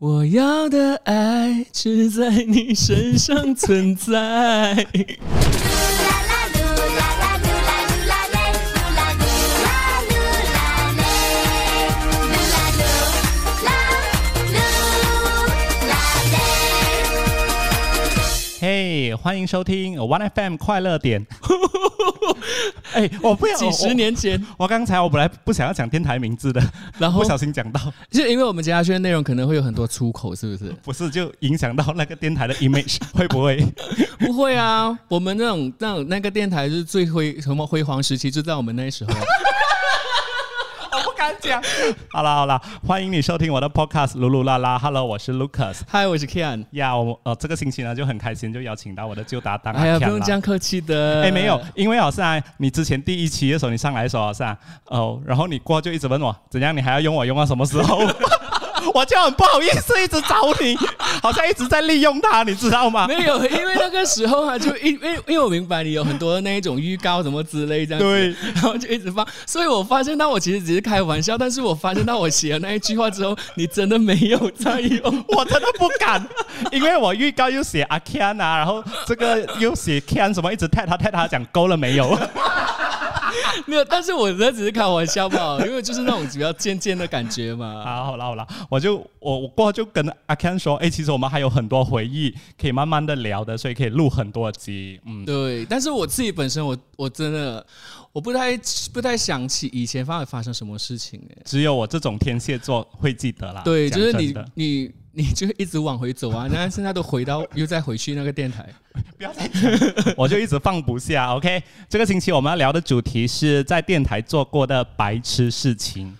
我要的爱只在你身上存在。嘿，欢迎收听 One FM 快乐点。哎，我不要几十年前，我刚才我本来不想要讲电台名字的，然后不小心讲到，就因为我们接下去的内容可能会有很多出口，是不是？不是就影响到那个电台的 image 会不会？不会啊，我们那种那种那个电台是最辉什么辉煌时期，就在我们那时候。我讲。好了好了，欢迎你收听我的 podcast 噜噜啦啦。Hello，我是 Lucas，Hi，，我是 Kian。呀，我呃这个星期呢就很开心，就邀请到我的旧搭档。哎呀，不用这样客气的。哎，没有，因为好像你之前第一期的时候你上来的时候好像哦，然后你过就一直问我怎样，你还要用我用到什么时候？我就很不好意思，一直找你，好像一直在利用他，你知道吗？没有，因为那个时候啊，就因因因为我明白你有很多那一种预告什么之类这样对，然后就一直放，所以我发现到我其实只是开玩笑，但是我发现到我写了那一句话之后，你真的没有在用，我真的不敢，因为我预告又写阿 Ken 啊，然后这个又写 Ken 什么，一直 tag 他 tag 他讲够了没有？没有，但是我这只是开玩笑嘛，因为就是那种比较渐渐的感觉嘛。好，好了好了，我就我我过后就跟阿 Ken 说，哎，其实我们还有很多回忆可以慢慢的聊的，所以可以录很多集。嗯，对。但是我自己本身，我我真的我不太不太想起以前发发生什么事情哎。只有我这种天蝎座会记得啦。对，就是你你你就一直往回走啊，然后现在都回到又再回去那个电台。不要再讲，我就一直放不下。OK，这个星期我们要聊的主题是在电台做过的白痴事情。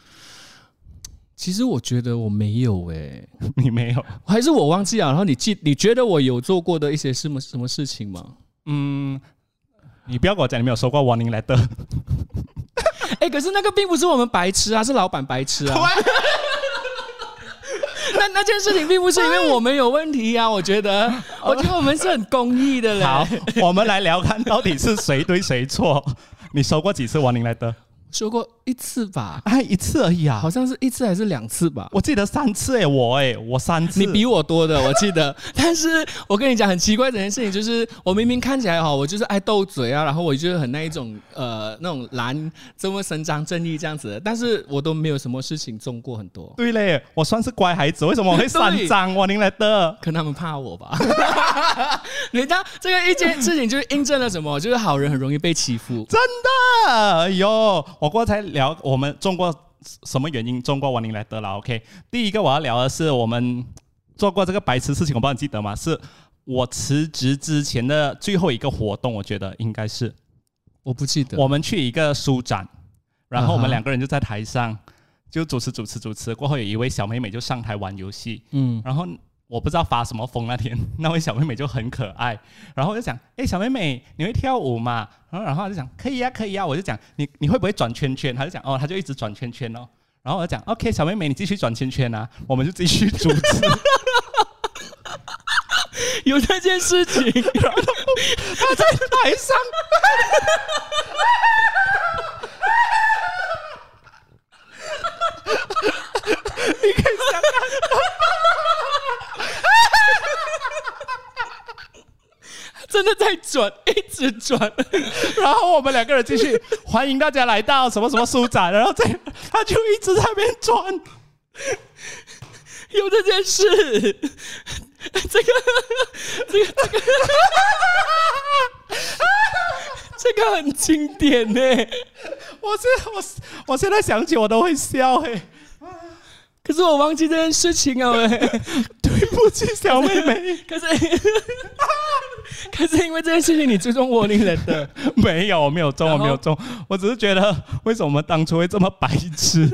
其实我觉得我没有哎，你没有，还是我忘记了？然后你记，你觉得我有做过的一些什么什么事情吗？嗯，你不要跟我讲你没有收过 warning letter。哎，可是那个并不是我们白痴啊，是老板白痴啊。那那件事情并不是因为我们有问题呀，我觉得，我觉得我们是很公益的嘞。好，我们来聊看到底是谁对谁错。你收过几次亡灵说过一次吧，哎，一次而已啊，好像是一次还是两次吧？我记得三次哎，我哎，我三次，你比我多的，我记得。但是我跟你讲很奇怪这件事情，就是我明明看起来哈，我就是爱斗嘴啊，然后我就是很那一种呃那种蓝这么伸张正义这样子，但是我都没有什么事情中过很多。对嘞，我算是乖孩子，为什么我会三张？我您来的，可能他们怕我吧？人家这个一件事情就是印证了什么？就是好人很容易被欺负，真的，哎呦。我刚才聊我们中国什么原因中国亡灵来得了？OK，第一个我要聊的是我们做过这个白痴事情，我不知道你记得吗？是我辞职之前的最后一个活动，我觉得应该是我不记得。我们去一个书展，然后我们两个人就在台上就主持主持主持，过后有一位小妹妹就上台玩游戏，嗯，然后。我不知道发什么疯那天，那位小妹妹就很可爱，然后我就讲，哎，小妹妹，你会跳舞吗？然后然后她就讲，可以呀，可以呀。我就讲，你你会不会转圈圈？她就讲，哦，她就一直转圈圈哦。然后我就讲，OK，小妹妹，你继续转圈圈啊，我们就继续主持。有这件事情，然后她在台上。你可以想看。真的在转，一直转，然后我们两个人继续 欢迎大家来到什么什么书展，然后在他就一直在那边转，有这件事，这个这个这个，这个很经典呢，我现我我现在想起我都会笑哎。可是我忘记这件事情啊！喂，对不起，小妹妹。可是，可是因为这件事情，你追踪我你人的 没有，我没有中，我没有中。我只是觉得，为什么我们当初会这么白痴？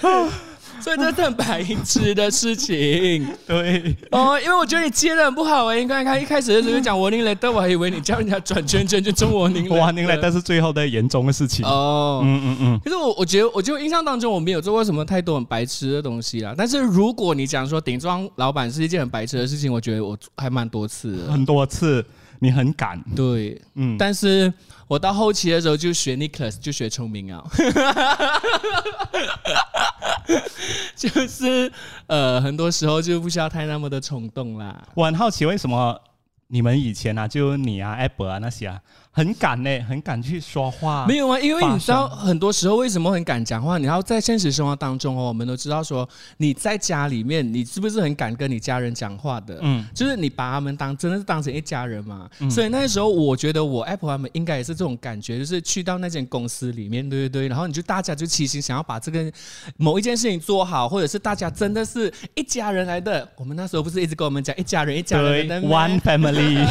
所以这是很白痴的事情，对。哦，因为我觉得你接的很不好哎，你看看一开始的时候讲 warning letter，我还以为你叫人家转圈圈就中 warning letter，是最后的严重的事情。哦，嗯嗯嗯。可是我我觉得，我就印象当中我没有做过什么太多很白痴的东西啦。但是如果你讲说顶撞老板是一件很白痴的事情，我觉得我还蛮多次，很多次。你很敢，对，嗯，但是我到后期的时候就学 Nicholas，就学聪明啊，就是呃，很多时候就不需要太那么的冲动啦。我很好奇为什么你们以前啊，就你啊、Apple 啊那些啊，很敢呢，很敢去说话。没有啊，因为你知道，很多时候为什么很敢讲话？你要在现实生活当中哦，我们都知道说你在家里面，你是不是很敢跟你家人讲话的？嗯就是你把他们当真的是当成一家人嘛。所以那时候我觉得我 Apple 他们应该也是这种感觉，就是去到那间公司里面，对对对，然后你就大家就齐心想要把这个某一件事情做好，或者是大家真的是一家人来的。我们那时候不是一直跟我们讲一家人一家人的，One Family，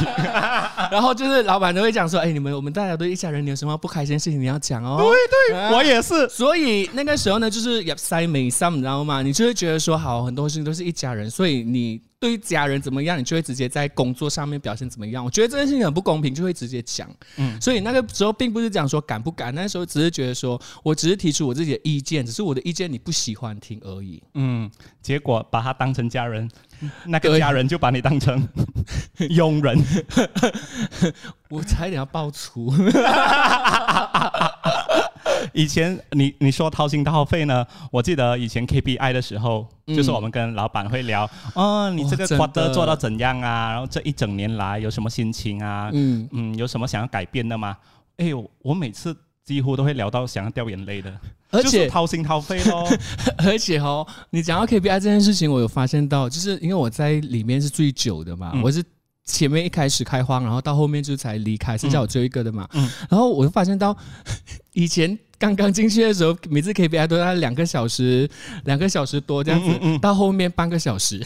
然后就是老板都会讲说，哎，你们我们大家都一家人，你有什么不开心的事情你要讲哦。对对，我也是。所以那个时候呢，就是也塞美上，你知道吗？你就会觉得说，好，很多事情都是一家人，所以你对于家人怎么样，你就会直接在工作上面表现怎么样。我觉得这件事情很不公平，就会直接讲。嗯，所以那个时候并不是讲说敢不敢，那时候只是觉得说我只是提出我自己的意见，只是我的意见你不喜欢听而已。嗯，结果把他当成家人，那个家人就把你当成佣人。我差一点要爆粗。以前你你说掏心掏肺呢，我记得以前 KPI 的时候，嗯就是我们跟老板会聊，哦，你这个 quarter 做到怎样啊？然后这一整年来有什么心情啊？嗯，嗯，有什么想要改变的吗？哎呦，我每次几乎都会聊到想要掉眼泪的，而且掏心掏肺咯。而且哦，你讲到 KPI 这件事情，我有发现到，就是因为我在里面是最久的嘛，嗯我是前面一开始开荒，然后到后面就才离开，剩下我最后一个的嘛。嗯然后我就发现到，以前刚刚进去的时候，每次 KPI 都在两个小时、两个小时多这样子，嗯嗯嗯到后面半个小时。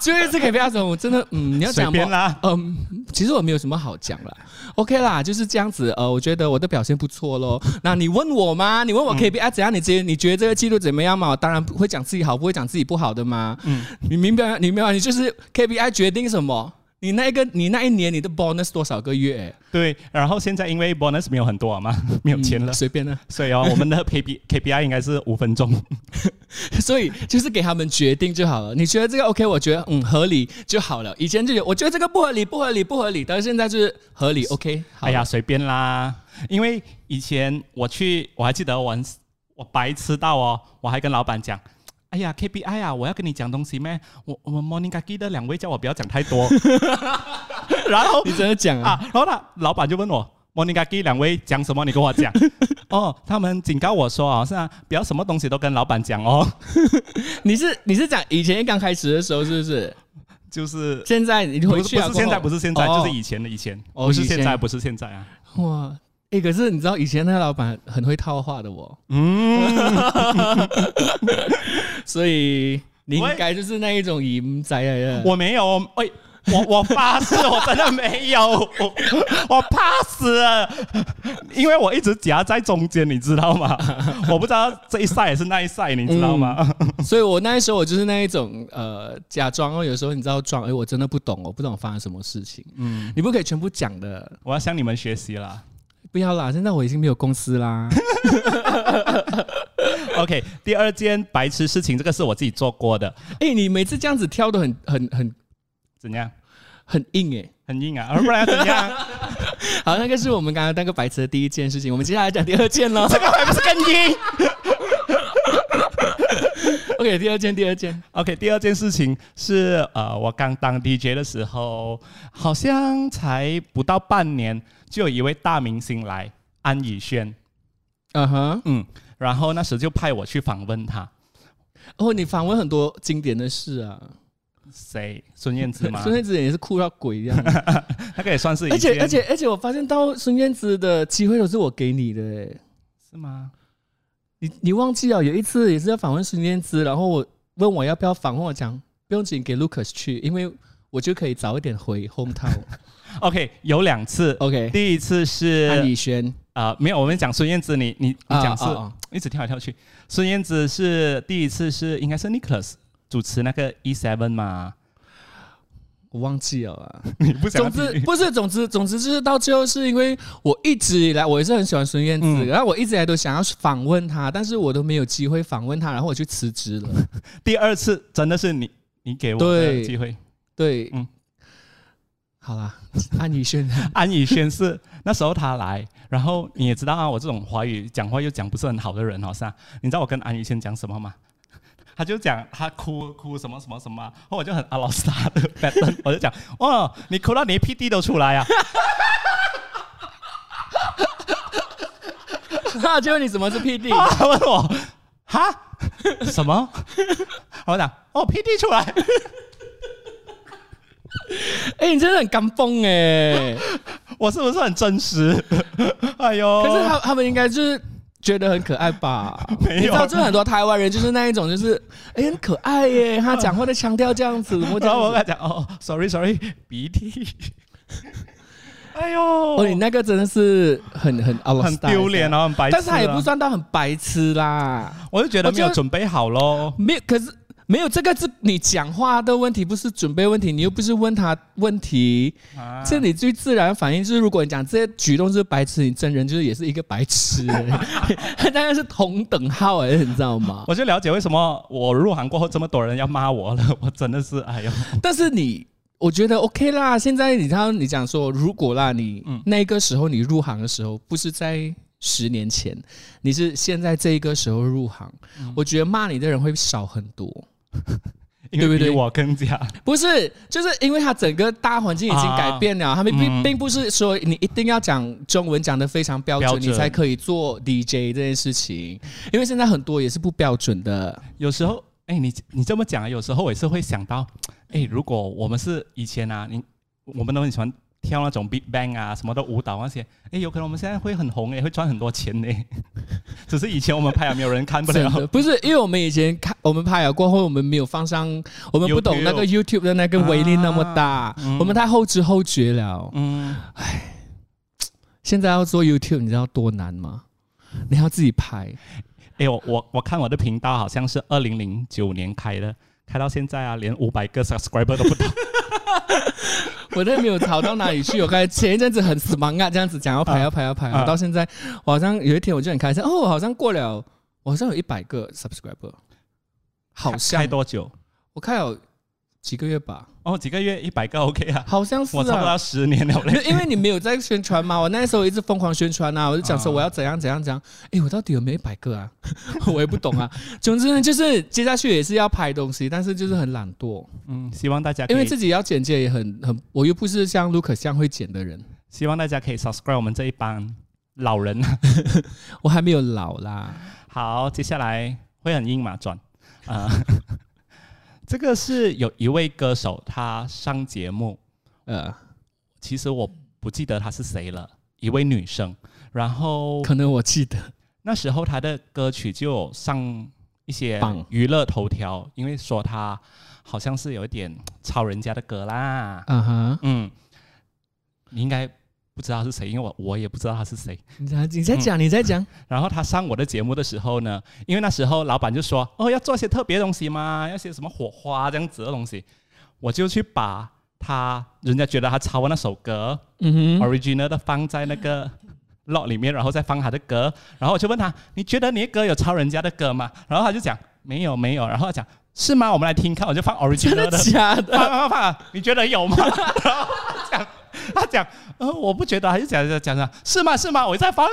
最后一次 KPI 的时候，我真的嗯，你要讲吗？嗯，其实我没有什么好讲了，OK 啦，就是这样子。呃，我觉得我的表现不错咯。那你问我吗？你问我 KPI 怎样？你觉得你觉得这个记录怎么样嘛？我当然不会讲自己好，不会讲自己不好的嘛。嗯你明白？你明白？你就是 KPI 决定什么？你那一个，你那一年你的 bonus 多少个月？对。然后现在因为 bonus 没有很多啊嘛，没有钱了嗯，随便了。所以哦，我们的 KP KPI 应该是五分钟。所以就是给他们决定就好了。你觉得这个 OK？我觉得嗯合理就好了。以前就有，我觉得这个不合理，不合理，不合理，但是现在就是合理 OK。哎呀，随便啦。因为以前我去，我还记得我很我白痴到哦，我还跟老板讲。哎呀，KPI 啊，我要跟你讲东西咩？我我们 Morning 的两位叫我不要讲太多，然后你真的讲啊？啊，然后他老板就问我 Morning 两位讲什么？你跟我讲。哦，他们警告我说啊，是啊，不要什么东西都跟老板讲哦，你是你是讲以前刚开始的时候是不是？就是现在你回去啊？是不是现在，不是是现在，哦就是以前的以前，哦不是现在，不是现在啊。哇。哎、可是你知道以前那个老板很会套话的我，嗯，所以你应该就是那一种淫宅来的。我没有，喂，我我发誓，我真的没有，我我怕死了，因为我一直夹在中间，你知道吗？我不知道这一赛也是那一赛，你知道吗？所以我那时候我就是那一种呃假装哦，有时候你知道装，哎、我真的不懂，我不懂发生什么事情。嗯，你不可以全部讲的，我要向你们学习啦。不要啦，现在我已经没有公司啦。OK，第二件白痴事情，这个是我自己做过的，哎、你每次这样子跳的很很很怎样？很硬哎、很硬啊，不然要怎样？好，那个是我们刚刚那个白痴的第一件事情，我们接下来讲第二件喽。这个还不是更硬？OK，第二件，第二件，OK，第二件事情是呃，我刚当 DJ 的时候，好像才不到半年，就有一位大明星来，安以轩，嗯哼，嗯，然后那时就派我去访问他，哦，你访问很多经典的事啊，谁？孙燕姿吗？孙燕姿也是酷到鬼一样，那个也算是一而且，而且而且我发现到孙燕姿的机会都是我给你的欸，是吗？你你忘记了有一次也是要访问孙燕姿，然后我问我要不要访问，我讲不用紧，给 Lucas 去，因为我就可以早一点回 hometown。OK，有两次，OK，第一次是安以轩，啊、没有，我们讲孙燕姿，你你你讲是、啊啊。啊一直跳来跳去。孙燕姿是第一次是应该是 Nicholas 主持那个 E Seven 嘛？我忘记了啊。你不想总之不是，总之总之就是到最后是因为我一直以来我也是很喜欢孙燕姿，嗯。然后我一直以来都想要访问她，但是我都没有机会访问她，然后我就辞职了。第二次真的是你你给我的机会，对，嗯好啦，安以轩，安以轩是那时候他来，然后你也知道啊，我这种华语讲话又讲不是很好的人，好像你知道我跟安以轩讲什么吗？他就讲他哭哭什么什么什么，然后我就很阿老斯他的 pattern，我就讲哦，你哭到连 P D 都出来啊！那就问你什么是 P D？他问我哈什么？我讲哦 P D 出来。哎，你真的很刚疯哎！我是不是很真实？哎呦！可是他他们应该就是觉得很可爱吧？没有，你知道，就很多台湾人就是那一种，就是哎很可爱耶，他讲话的腔调这样子。然后我跟他讲哦，sorry sorry，鼻涕。哎呦！哦，你那个真的是很很很丢脸哦，很白痴。但是他也不算到很白痴啦，我就觉得没有准备好喽。没有，可是。没有这个是你讲话的问题，不是准备问题。你又不是问他问题，这你最自然反应就是，如果你讲这些举动是白痴，你真人就是也是一个白痴，当然是同等号哎，你知道吗？我就了解为什么我入行过后这么多人要骂我了，我真的是哎呦。但是你，我觉得 OK 啦。现在你看，你讲说如果啦，你那个时候你入行的时候不是在。十年前，你是现在这一个时候入行，我觉得骂你的人会少很多，对不对？我更加不是，就是因为他整个大环境已经改变了，他们并并不是说你一定要讲中文讲的非常标准，你才可以做 DJ 这件事情，因为现在很多也是不标准的。有时候，哎，你你这么讲，有时候我也是会想到，哎，如果我们是以前啊，你我们都很喜欢。跳那种 Big Bang 啊，什么的舞蹈那些，哎，有可能我们现在会很红，哎，会赚很多钱呢。只是以前我们拍啊，没有人看不了。不是，因为我们以前看我们拍了过后，我们没有放上，我们不懂那个 YouTube 的那个威力那么大，我们太后知后觉了。嗯，唉，现在要做 YouTube，你知道多难吗？你要自己拍。哎，我我我看我的频道好像是二零零九年开的，开到现在啊，连五百个 subscriber 都不到。我都没有吵到哪里去。我刚前一阵子很忙啊，这样子讲要排要排要排，到现在我好像有一天我就很开心哦，好像过了，我好像有一百个 subscriber，好像开多久？我开有几个月吧。哦，几个月一百个 OK 啊？好像是，我差不多十年了。因为你没有在宣传嘛，我那时候一直疯狂宣传啊，我就讲说我要怎样怎样怎样。哎，我到底有没有一百个啊？我也不懂啊。总之呢，就是接下去也是要拍东西，但是就是很懒惰。嗯，希望大家因为自己要剪接也很很，我又不是像 Luke 这样会剪的人。希望大家可以 subscribe 我们这一帮老人。我还没有老啦。好，接下来会很硬嘛转啊。这个是有一位歌手，他上节目，呃，其实我不记得他是谁了，一位女生，然后可能我记得。那时候他的歌曲就上一些娱乐头条，因为说他好像是有一点抄人家的歌啦，嗯哼，嗯，你应该。不知道是谁，因为我我也不知道他是谁。你在你在讲你在讲，然后他上我的节目的时候呢，因为那时候老板就说哦要做些特别东西嘛，要些什么火花这样子的东西，我就去把他人家觉得他抄的那首歌，嗯哼，original 的放在那个 log 里面，然后再放他的歌，然后我就问他你觉得你的歌有抄人家的歌吗？然后他就讲没有没有，然后他讲是吗？我们来听看，我就放 original 的，假的，放放放，你觉得有吗？然后讲。他讲，呃，我不觉得，还是讲讲讲讲，是吗？是吗？我在放，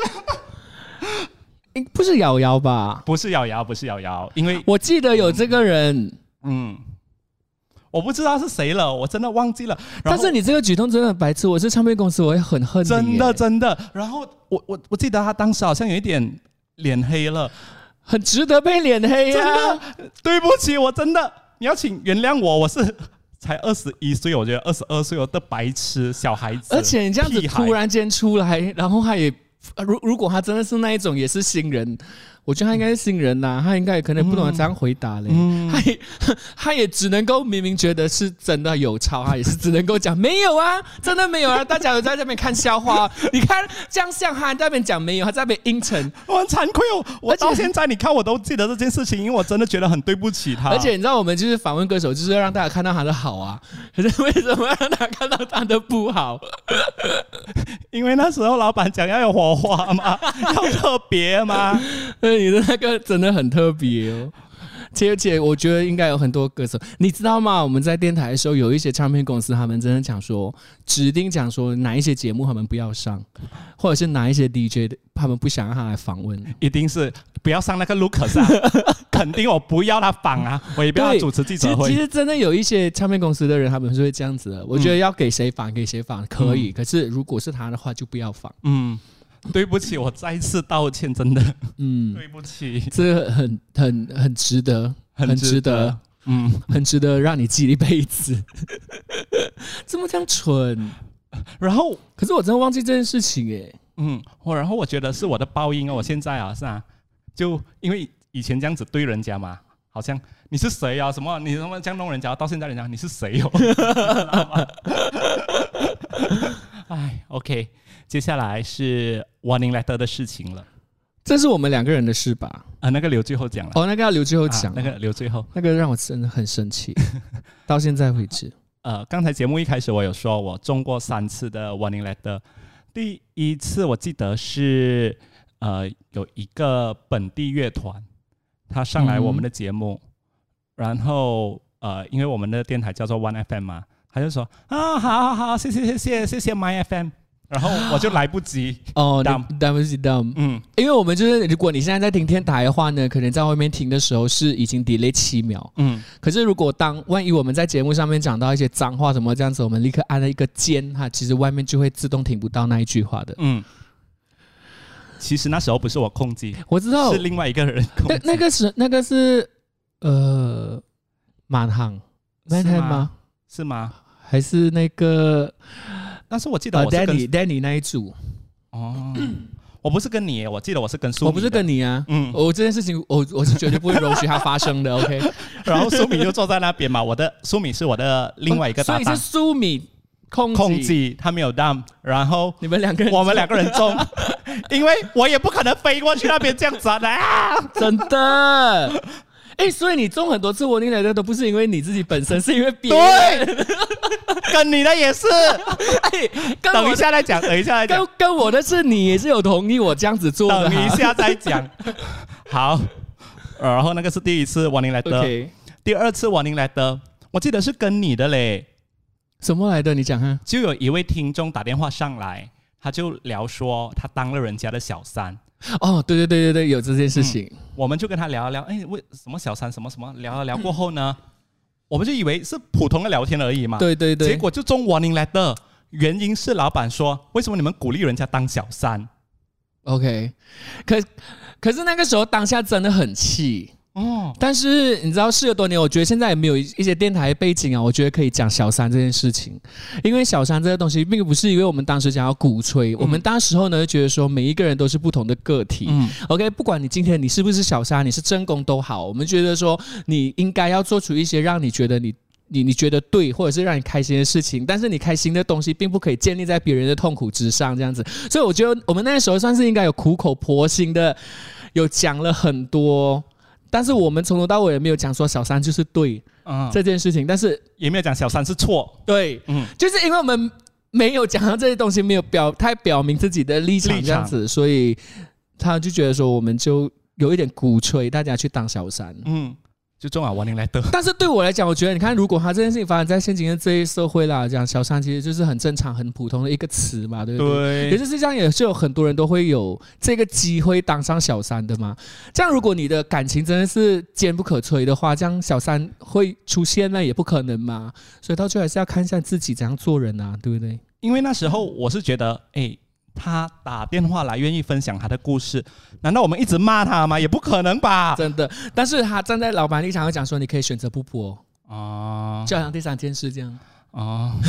不是瑶瑶吧？不是瑶瑶，不是瑶瑶，因为我记得有这个人，嗯，我不知道是谁了，我真的忘记了。但是你这个举动真的很白痴，我是唱片公司，我会很恨你，真的真的。然后我我我记得他当时好像有一点脸黑了，很值得被脸黑啊！对不起，我真的，你要请原谅我，我是。才二十一岁，我觉得二十二岁我的白痴小孩子，而且你这样子突然间出来，然后他也，如如果他真的是那一种，也是新人。我觉得他应该是新人呐，他应该也可能不懂得这样回答嘞。他也 他也只能够明明觉得是真的有抄，他也是只能够讲没有啊，真的没有啊。大家有在这边看笑话，你看这样像他在那边讲没有，他在那边阴沉，我很惭愧哦。我到现在你看我都记得这件事情，因为我真的觉得很对不起他。而且你知道我们就是访问歌手，就是要让大家看到他的好啊。可 是为什么要让他看到他的不好？因为那时候老板讲要有火花嘛，要特别嘛。你的那个真的很特别哦，而且我觉得应该有很多歌手，你知道吗？我们在电台的时候，有一些唱片公司，他们真的讲说，指定讲说哪一些节目他们不要上，或者是哪一些 DJ 他们不想让他来访问，一定是不要上那个 Lucas 啊，肯定我不要他访啊，我也不要主持记者会。其实真的有一些唱片公司的人，他们是会这样子的。我觉得要给谁访给谁访可以，可是如果是他的话，就不要访。嗯。对不起，我再次道歉，真的，嗯，对不起，这个很很很值得，很值得，嗯，很值得让你记一辈子。怎么这样蠢？然后，可是我真的忘记这件事情哎，嗯，我然后我觉得是我的报应啊，我现在啊是啊，就因为以前这样子对人家嘛，好像你是谁啊？什么你什么这样弄人家？到现在人家你是谁哦？哎，OK。接下来是 Warning Letter 的事情了，这是我们两个人的事吧？啊，那个留最后讲了。哦，那个要留最后讲，那个留最后，那个让我真的很生气，到现在为止。呃，刚才节目一开始我有说，我中过三次的 Warning Letter。第一次我记得是呃有一个本地乐团，他上来我们的节目，然后呃因为我们的电台叫做 One FM 嘛，他就说啊，好好好，谢谢谢谢谢谢 My FM。然后我就来不及哦，来不及 down，嗯，因为我们就是，如果你现在在听天台的话呢，可能在外面听的时候是已经 delay 七秒，嗯，可是如果当万一我们在节目上面讲到一些脏话什么这样子，我们立刻按了一个键哈，其实外面就会自动听不到那一句话的，嗯。其实那时候不是我控制，我知道。是另外一个人控制，那个是那个是呃满行满行吗？是吗？还是那个？但是我记得我是跟 Danny 那一组。哦，我不是跟你，我记得我是跟苏，我不是跟你啊，嗯，我这件事情我我是绝对不会容许它发生的，OK。然后苏米就坐在那边嘛，我的苏米是我的另外一个搭档，所以是苏米控控制，他没有 down，然后你们两个人，我们两个人中，因为我也不可能飞过去那边这样子啊，真的。哎，所以你中很多次我你来的都不是因为你自己本身，是因为别人。跟你的也是。哎，等一下再讲，等一下再讲。跟跟我的是你也是有同意我这样子做的。等一下再讲。好，然后那个是第一次王宁来的，第二次王宁来的，我记得是跟你的嘞。什么来的？你讲啊。就有一位听众打电话上来，他就聊说他当了人家的小三。哦，对对对对对，有这件事情，我们就跟他聊一聊，哎，为什么小三什么什么聊了聊过后呢，我们就以为是普通的聊天而已嘛，对对对，结果就中 warning letter，原因是老板说，为什么你们鼓励人家当小三？OK，可可是那个时候当下真的很气。哦，但是你知道，事隔多年，我觉得现在也没有一些电台背景啊，我觉得可以讲小三这件事情，因为小三这个东西，并不是因为我们当时想要鼓吹，我们当时候呢觉得说每一个人都是不同的个体。嗯，OK，不管你今天你是不是小三，你是正宫都好，我们觉得说你应该要做出一些让你觉得你你你觉得对，或者是让你开心的事情，但是你开心的东西并不可以建立在别人的痛苦之上，这样子。所以我觉得我们那时候算是应该有苦口婆心的，有讲了很多。但是我们从头到尾也没有讲说小三就是对这件事情，但是也没有讲小三是错。对，嗯，就是因为我们没有讲到这些东西，没有表太表明自己的立场这样子，所以他就觉得说我们就有一点鼓吹大家去当小三。嗯。就中啊，王宁来得。但是对我来讲，我觉得你看，如果他这件事情发生在现今的这一社会啦，讲小三其实就是很正常、很普通的一个词嘛，对不对？可是实际上也是有很多人都会有这个机会当上小三的嘛。这样，如果你的感情真的是坚不可摧的话，这样小三会出现那也不可能嘛。所以到最后还是要看一下自己怎样做人啊，对不对？因为那时候我是觉得，哎。他打电话来，愿意分享他的故事，难道我们一直骂他吗？也不可能吧，真的。但是他站在老板立场讲说，你可以选择不播哦，就好像第三件事这样哦。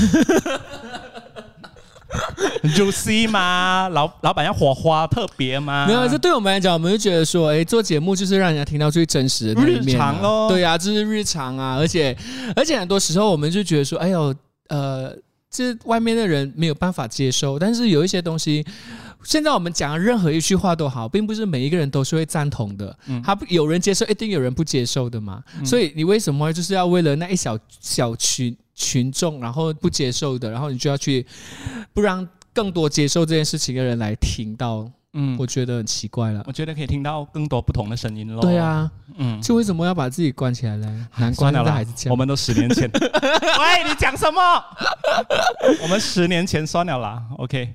就 C 吗？老老板要火花特别吗？没有，这对我们来讲，我们就觉得说，哎，做节目就是让人家听到最真实的那一面咯。对呀，这是日常啊，而且而且很多时候我们就觉得说，哎呦，呃。是外面的人没有办法接受，但是有一些东西，现在我们讲任何一句话都好，并不是每一个人都是会赞同的。嗯，他有人接受，一定有人不接受的嘛。所以你为什么就是要为了那一小小群群众，然后不接受的，然后你就要去不让更多接受这件事情的人来听到嗯，我觉得很奇怪了。我觉得可以听到更多不同的声音喽。对啊，嗯，就为什么要把自己关起来呢？难怪了，还是这样。我们都十年前。喂，你讲什么？我们十年前算了啦。OK，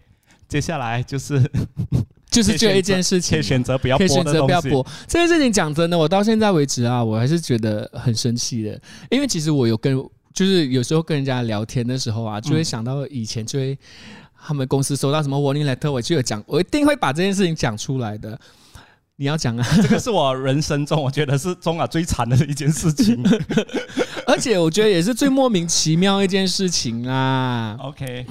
接下来就是 就是这一件事情，可以选择不要播选择不要播这件事情。讲真的，我到现在为止啊，我还是觉得很生气的，因为其实我有跟，就是有时候跟人家聊天的时候啊，就会想到以前就会。他们公司收到什么 warning letter，我就有讲，我一定会把这件事情讲出来的。你要讲啊，这个是我人生中我觉得是中啊最惨的一件事情，而且我觉得也是最莫名其妙一件事情啊。OK，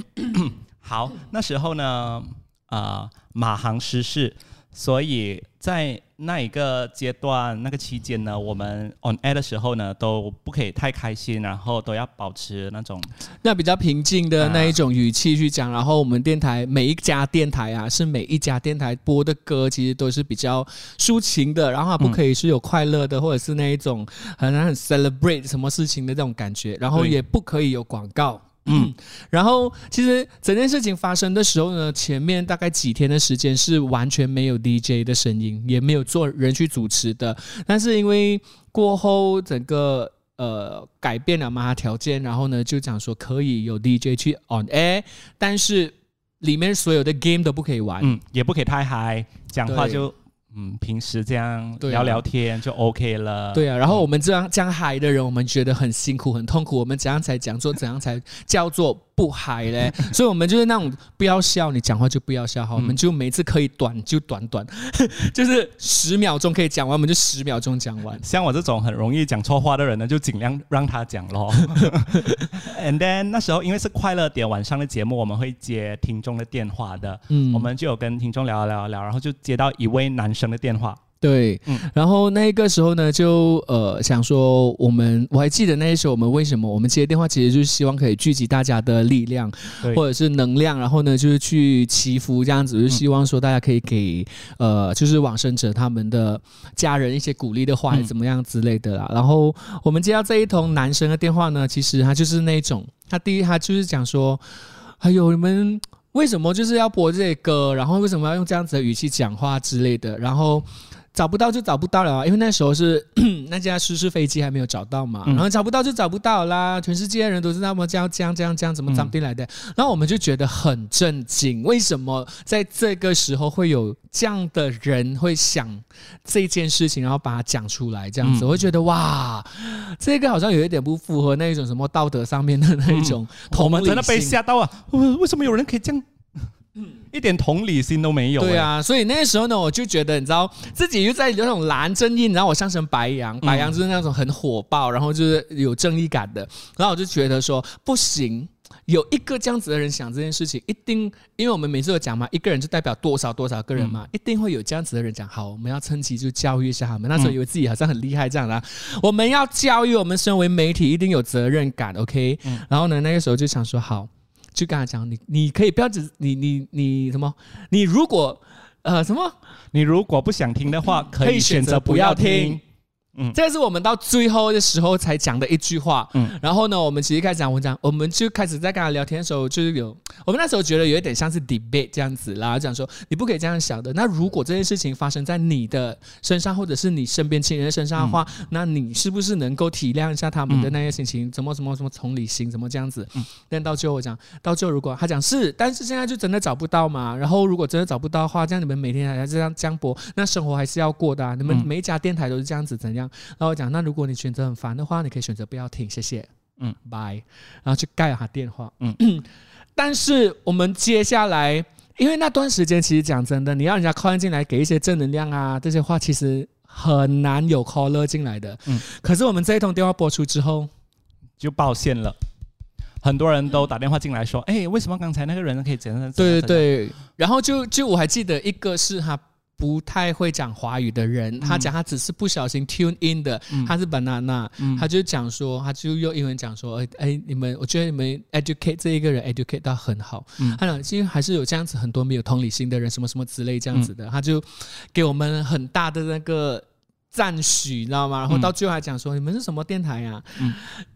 好，那时候呢，啊，马航失事。所以在那一个阶段、那个期间呢，我们 on air 的时候呢，都不可以太开心，然后都要保持那种那比较平静的那一种语气去讲。然后我们电台每一家电台啊，是每一家电台播的歌，其实都是比较抒情的，然后不可以是有快乐的，或者是那一种很很 celebrate 什么事情的这种感觉，然后也不可以有广告。嗯，然后其实整件事情发生的时候呢，前面大概几天的时间是完全没有 DJ 的声音，也没有做人去主持的。但是因为过后整个呃改变了嘛条件，然后呢就讲说可以有 DJ 去 on air，但是里面所有的 game 都不可以玩，嗯，也不可以太嗨，讲话就。嗯，平时这样聊聊天就 OK 了。对啊，然后我们这样这样嗨的人，我们觉得很辛苦、很痛苦。我们怎样才讲做？怎样才叫做？不嗨嘞，所以我们就是那种不要笑，你讲话就不要笑，哈，我们就每次可以短就短短，就是十秒钟可以讲完，我们就十秒钟讲完。像我这种很容易讲错话的人呢，就尽量让他讲咯。And then 那时候因为是快乐点晚上的节目，我们会接听众的电话的，嗯，我们就有跟听众聊聊聊，然后就接到一位男生的电话。对，然后那个时候呢，就呃想说，我们我还记得那时候我们为什么我们接电话，其实就是希望可以聚集大家的力量或者是能量，然后呢就是去祈福这样子，就希望说大家可以给呃就是往生者他们的家人一些鼓励的话，怎么样之类的啦。然后我们接到这一通男生的电话呢，其实他就是那种，他第一他就是讲说，哎呦你们为什么就是要播这些歌，然后为什么要用这样子的语气讲话之类的，然后。找不到就找不到了啊，因为那时候是 那架失事飞机还没有找到嘛，然后找不到就找不到啦，全世界的人都是那么这样这样这样这样怎么涨进来的，然后我们就觉得很震惊，为什么在这个时候会有这样的人会想这件事情，然后把它讲出来这样子，我会觉得哇，这个好像有一点不符合那一种什么道德上面的那一种，我们真的被吓到啊，为什么有人可以这样？一点同理心都没有。对啊，所以那个时候呢，我就觉得，你知道，自己又在有那种蓝正义，然后我上成白羊，白羊就是那种很火爆，然后就是有正义感的。然后我就觉得说，不行，有一个这样子的人想这件事情，一定，因为我们每次都讲嘛，一个人就代表多少多少个人嘛，一定会有这样子的人讲，好，我们要趁机就教育一下他们。那时候以为自己好像很厉害这样的，我们要教育我们身为媒体一定有责任感，OK？然后呢，那个时候就想说，好。就跟他讲，你你可以不要只你你你什么？你如果呃什么？你如果不想听的话，可以选择不要听。嗯，这个是我们到最后的时候才讲的一句话。嗯，然后呢，我们其实开始讲，我讲，我们就开始在跟他聊天的时候，就是有我们那时候觉得有一点像是 debate 这样子，啦讲说你不可以这样想的。那如果这件事情发生在你的身上，或者是你身边亲人身上的话，那你是不是能够体谅一下他们的那些心情？怎么怎么怎么同理心？怎么这样子？嗯，但到最后我讲，到最后如果他讲是，但是现在就真的找不到嘛。然后如果真的找不到的话，这样你们每天还这样江播，那生活还是要过的。啊你们每一家电台都是这样子，怎样？然后我讲，那如果你选择很烦的话，你可以选择不要听，谢谢，嗯，bye，然后去盖他电话，嗯，但是我们接下来，因为那段时间其实讲真的，你让人家 call 进来给一些正能量啊，这些话其实很难有 caller 进来的，嗯，可是我们这一通电话播出之后，就爆线了，很多人都打电话进来说，哎，为什么刚才那个人可以怎样？对对对，然后就就我还记得一个是他。不太会讲华语的人，他讲他只是不小心 tune in 的，他是 banana，他就讲说，他就用英文讲说，哎哎，你们，我觉得你们 educate 这一个人 educate 到很好，他讲其实还是有这样子很多没有同理心的人，什么什么之类这样子的，他就给我们很大的那个赞许，你知道吗？然后到最后还讲说，你们是什么电台呀？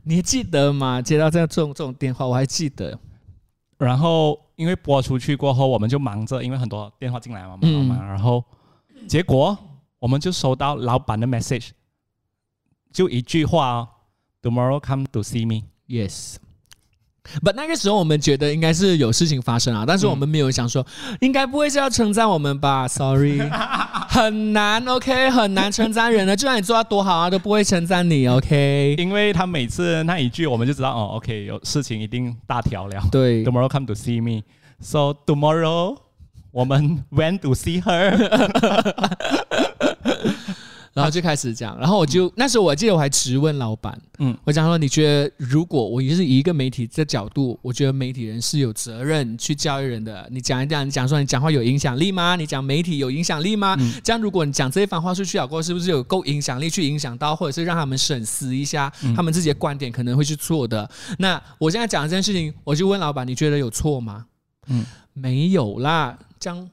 你记得吗？接到这样这种这种电话，我还记得。然后因为播出去过后，我们就忙着，因为很多电话进来嘛，忙嘛，然后结果我们就收到老板的 message，就一句话哦，Tomorrow come to see me。Yes。But，那个时候我们觉得应该是有事情发生啊，但是我们没有想说，应该不会是要称赞我们吧？Sorry，很难，OK，很难称赞人的，就算你做到多好啊，都不会称赞你，OK。因为他每次那一句，我们就知道哦，OK，有事情一定大条了。对，Tomorrow come to see me. So tomorrow 我们 went to see her。然后就开始讲，然后我就、那时候我记得我还直问老板，嗯嗯，我讲说，你觉得如果我也是以一个媒体的角度，我觉得媒体人是有责任去教育人的。你讲一讲，你讲说你讲话有影响力吗？你讲媒体有影响力吗？这样如果你讲这一番话出去了过后，是不是有够影响力去影响到，或者是让他们审思一下他们自己的观点可能会是错的？那我现在讲这件事情，我就问老板，你觉得有错吗？嗯嗯，没有啦，这样。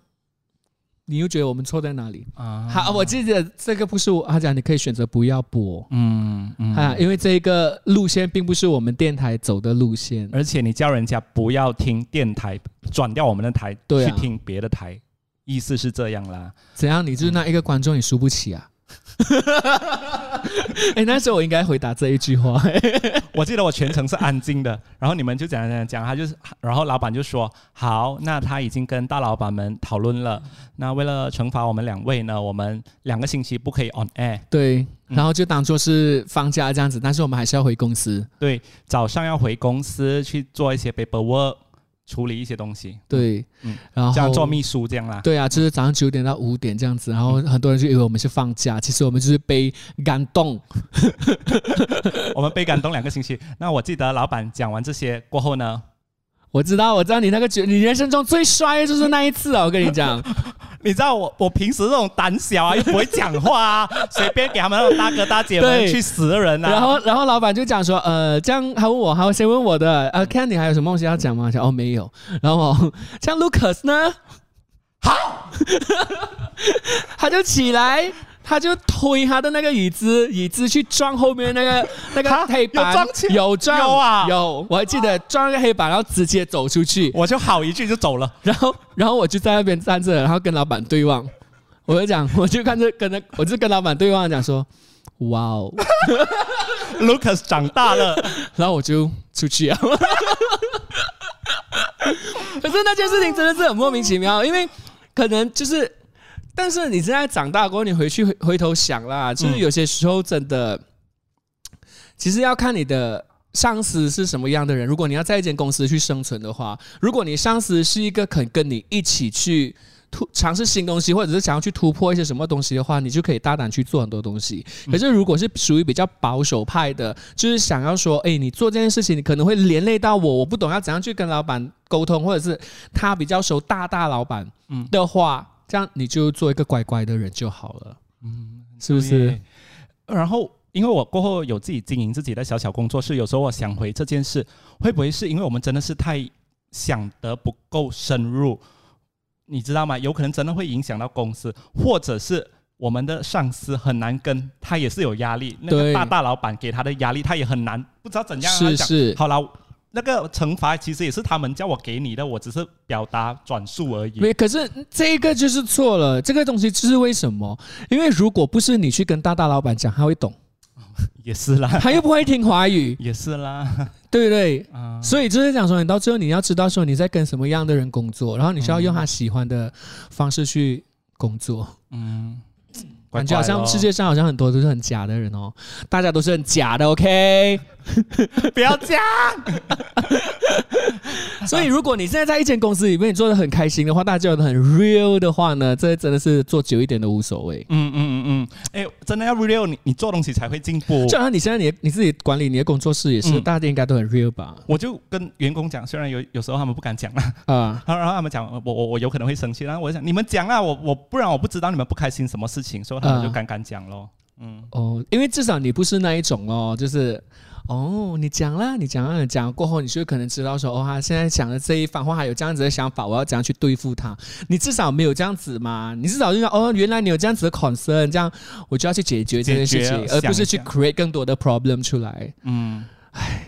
你又觉得我们错在哪里？啊，好，我记得这个不是我，他讲你可以选择不要播嗯嗯，啊，因为这个路线并不是我们电台走的路线。而且你叫人家不要听电台，转掉我们的台，对啊去听别的台，意思是这样啦。怎样？你就是那一个观众，你输不起啊？哎、那时候我应该回答这一句话。我记得我全程是安静的，然后你们就讲讲讲，他就是，然后老板就说好，那他已经跟大老板们讨论了，那为了惩罚我们两位呢，我们两个星期不可以 on air，对，然后就当做是放假这样子，但是我们还是要回公司。对，早上要回公司去做一些 paperwork，处理一些东西，对，嗯然后这样做秘书这样啦。对啊，就是早上九点到五点这样子，然后很多人就以为我们是放假，其实我们就是被感动。我们被感动两个星期。那我记得老板讲完这些过后呢，我知道，我知道你那个觉，你人生中最帅的就是那一次啊！我跟你讲，你知道我我平时这种胆小啊，又不会讲话啊，随便给他们那种大哥大姐们去死的人啊。然后，然后老板就讲说，呃，这样他问我，他先问我的，呃，看你还有什么东西要讲吗？我讲哦，没有。然后我像 Lucas 呢，好，他就起来，他就推他的那个椅子，椅子去撞后面那个 那个哈？黑板，有撞起？有撞，有啊。有，我还记得撞那个黑板，然后直接走出去，我就好一句就走了。然后，然后我就在那边站着，然后跟老板对望，我就讲，我就看着跟着，我就跟老板对望讲说，哇哦。Lucas 长大了，然后我就出去啊。可是那件事情真的是很莫名其妙，因为可能就是，但是你现在长大过后，你回去回回头想啦，就是有些时候真的，其实要看你的。上司是什么样的人？如果你要在一间公司去生存的话，如果你上司是一个肯跟你一起去突尝试新东西，或者是想要去突破一些什么东西的话，你就可以大胆去做很多东西。可是如果是属于比较保守派的，就是想要说，哎，你做这件事情，你可能会连累到我，我不懂要怎样去跟老板沟通，或者是他比较熟大大老板的话，这样你就做一个乖乖的人就好了，嗯，是不是？然后，因为我过后有自己经营自己的小小工作室，有时候我想回这件事，会不会是因为我们真的是太想得不够深入？你知道吗？有可能真的会影响到公司，或者是我们的上司很难跟，他也是有压力。那个大大老板给他的压力，他也很难，不知道怎样。是他讲是好了。那个惩罚其实也是他们叫我给你的，我只是表达转述而已。没，可是这个就是错了。这个东西就是为什么？因为如果不是你去跟大大老板讲，他会懂，也是啦，他又不会听华语，也是啦。对不对？啊、所以就是讲说，你到最后你要知道说你在跟什么样的人工作，然后你需要用他喜欢的方式去工作。嗯，感觉好像世界上好像很多都是很假的人哦，大家都是很假的，OK？不要这样。所以如果你现在在一间公司里面你做的很开心的话，大家觉得很 real 的话呢，这真的是做久一点都无所谓。嗯嗯嗯嗯，哎，真的要 real，你你做东西才会进步。就好像你现在你你自己管理你的工作室也是，嗯大家应该都很 real 吧？我就跟员工讲，虽然有有时候他们不敢讲啦，啊、然后然后他们讲我我我有可能会生气，然后我就想你们讲啊，我我不然我不知道你们不开心什么事情，所以他们就啊敢敢讲咯。嗯，哦，因为至少你不是那一种哦，就是哦，你讲啦，你讲了，讲过后，你就可能知道说，哦，他现在讲的这一番话，还有这样子的想法，我要怎样去对付他？你至少没有这样子嘛，你至少就说，哦，原来你有这样子的 concern，这样我就要去解决这件事情，而不是去 create 更多的 problem 出来。嗯，唉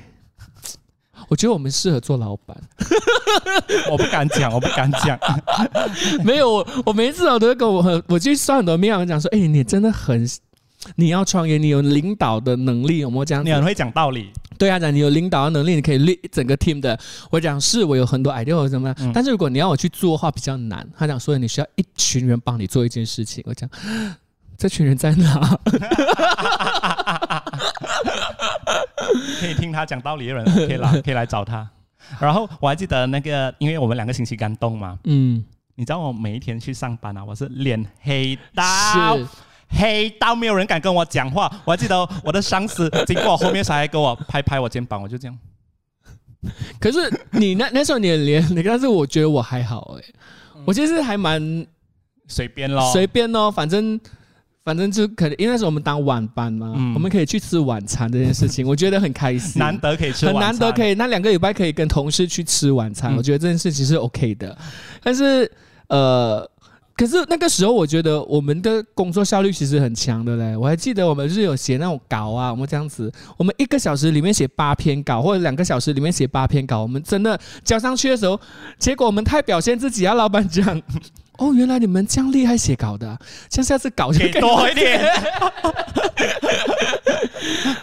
我觉得我们适合做老板。我不敢讲，我不敢讲。没有，我我每次我都会跟我很，我去算很多面，我讲说，哎，你真的很，你要创业，你有领导的能力，有没有这样？你很会讲道理。对啊，讲你有领导的能力，你可以立整个 team 的。我讲是我有很多 idea 或者什么，但是如果你要我去做的话，比较难。他讲说你需要一群人帮你做一件事情。我讲 这群人在哪？可以听他讲道理的人，可以来可以来找他。然后我还记得那个，因为我们两个星期刚动嘛，嗯，你知道我每一天去上班啊，我是脸黑到。黑到没有人敢跟我讲话，我还记得我的上司经过我后面，还给我拍拍我肩膀，我就这样。可是你那那时候你脸，但是我觉得我还好哎，我其实还蛮随便咯，随便咯，反正反正就可能因为那时候我们当晚班嘛，我们可以去吃晚餐这件事情，我觉得很开心，难得可以吃，很难得可以那两个礼拜可以跟同事去吃晚餐，我觉得这件事情是 OK 的，但是呃。可是那个时候，我觉得我们的工作效率其实很强的嘞。我还记得我们是有写那种稿啊，我们这样子，我们一个小时里面写八篇稿，或者两个小时里面写八篇稿。我们真的交上去的时候，结果我们太表现自己啊！老板讲，哦，原来你们这样厉害写稿的，像下次稿就给多一点。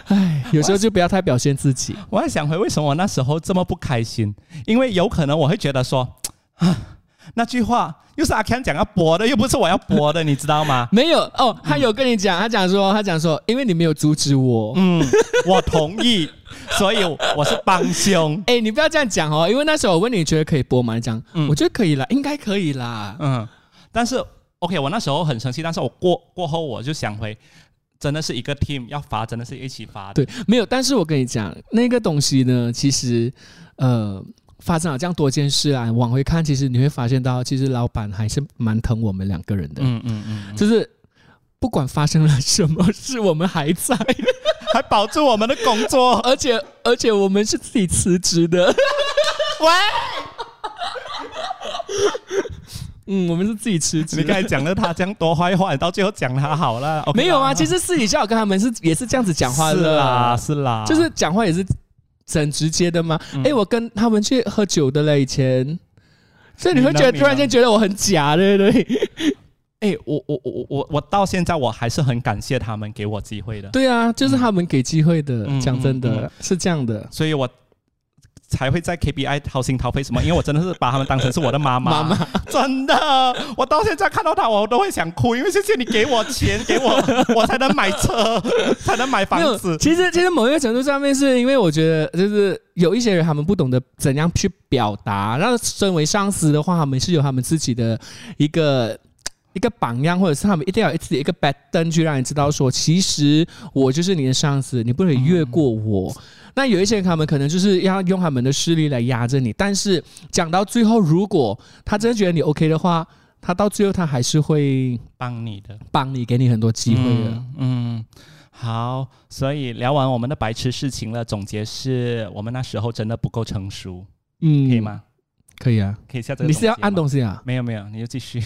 哎，有时候就不要太表现自己。我还想回为什么我那时候这么不开心，因为有可能我会觉得说啊。那句话又是阿 Ken 讲要播的，又不是我要播的，你知道吗？没有哦，他有跟你讲，他讲说，他讲说，因为你没有阻止我，嗯，我同意，所以我是帮凶。哎，你不要这样讲哦，因为那时候我问你觉得可以播吗？你讲，我觉得可以啦，应该可以啦，嗯。但是 OK，我那时候很生气，但是我过过后我就想回，真的是一个 team 要发，真的是一起发的。对，没有。但是我跟你讲，那个东西呢，其实，呃。发生了这样多件事啊，往回看，其实你会发现到，其实老板还是蛮疼我们两个人的。嗯嗯嗯，就是不管发生了什么事，我们还在，还保住我们的工作，而且而且我们是自己辞职的。喂，嗯，我们是自己辞职。你刚才讲了他这样多坏话，到最后讲他好了。没有啊，其实私底下我跟他们是也是这样子讲话的。是啦，是啦，就是讲话也是。很直接的吗？哎，我跟他们去喝酒的嘞，以前，所以你会觉得突然间觉得我很假，对不对？哎，我我我我我到现在我还是很感谢他们给我机会的。对啊，就是他们给机会的。讲真的，是这样的，所以我。才会在 KBI 掏心掏肺什么？因为我真的是把他们当成是我的妈妈，妈妈真的，我到现在看到他，我都会想哭，因为谢谢你给我钱，给我 我才能买车，才能买房子。其实，其实某一个程度上面，是因为我觉得，就是有一些人他们不懂得怎样去表达。那身为上司的话，他们是有他们自己的一个一个榜样，或者是他们一定要自己一个 bad 灯，去让你知道说，其实我就是你的上司，你不能越过我。那有一些人，他们可能就是要用他们的势力来压着你，但是讲到最后，如果他真的觉得你 OK 的话，他到最后他还是会帮你的，帮你给你很多机会的。嗯，好，所以聊完我们的白痴事情了，总结是我们那时候真的不够成熟，嗯，可以吗？可以啊，可以下这个。你是要按东西啊？没有没有，你就继续。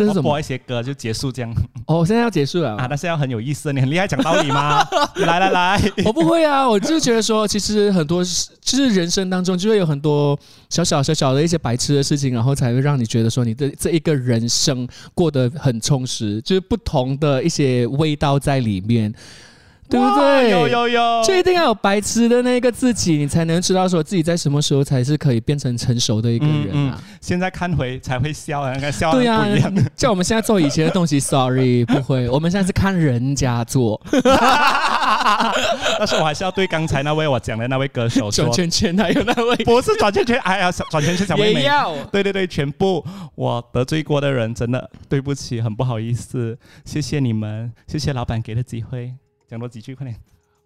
这是什么？播一些歌就结束这样。哦，现在要结束了啊！但是要很有意思，你很厉害讲道理吗？来来来，我不会啊，我就觉得说，其实很多就是人生当中就会有很多小小小小的一些白痴的事情，然后才会让你觉得说你的这一个人生过得很充实，就是不同的一些味道在里面。对不对？有有有，就一定要有白痴的那个自己，你才能知道说自己在什么时候才是可以变成成熟的一个人啊。现在看回才会笑，啊，笑对呀，不一样。像我们现在做以前的东西，sorry，不会。我们现在是看人家做。但是我还是要对刚才那位我讲的那位歌手说，转圈圈还有那位，不是转圈圈，哎呀，转圈圈小妹妹。对对对，全部我得罪过的人，真的对不起，很不好意思。谢谢你们，谢谢老板给的机会。讲多几句，快点！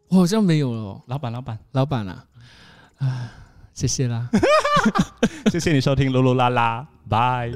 我好像没有了。老板，老板，老板啊！啊，谢谢啦，谢谢你收听噜噜啦啦，拜。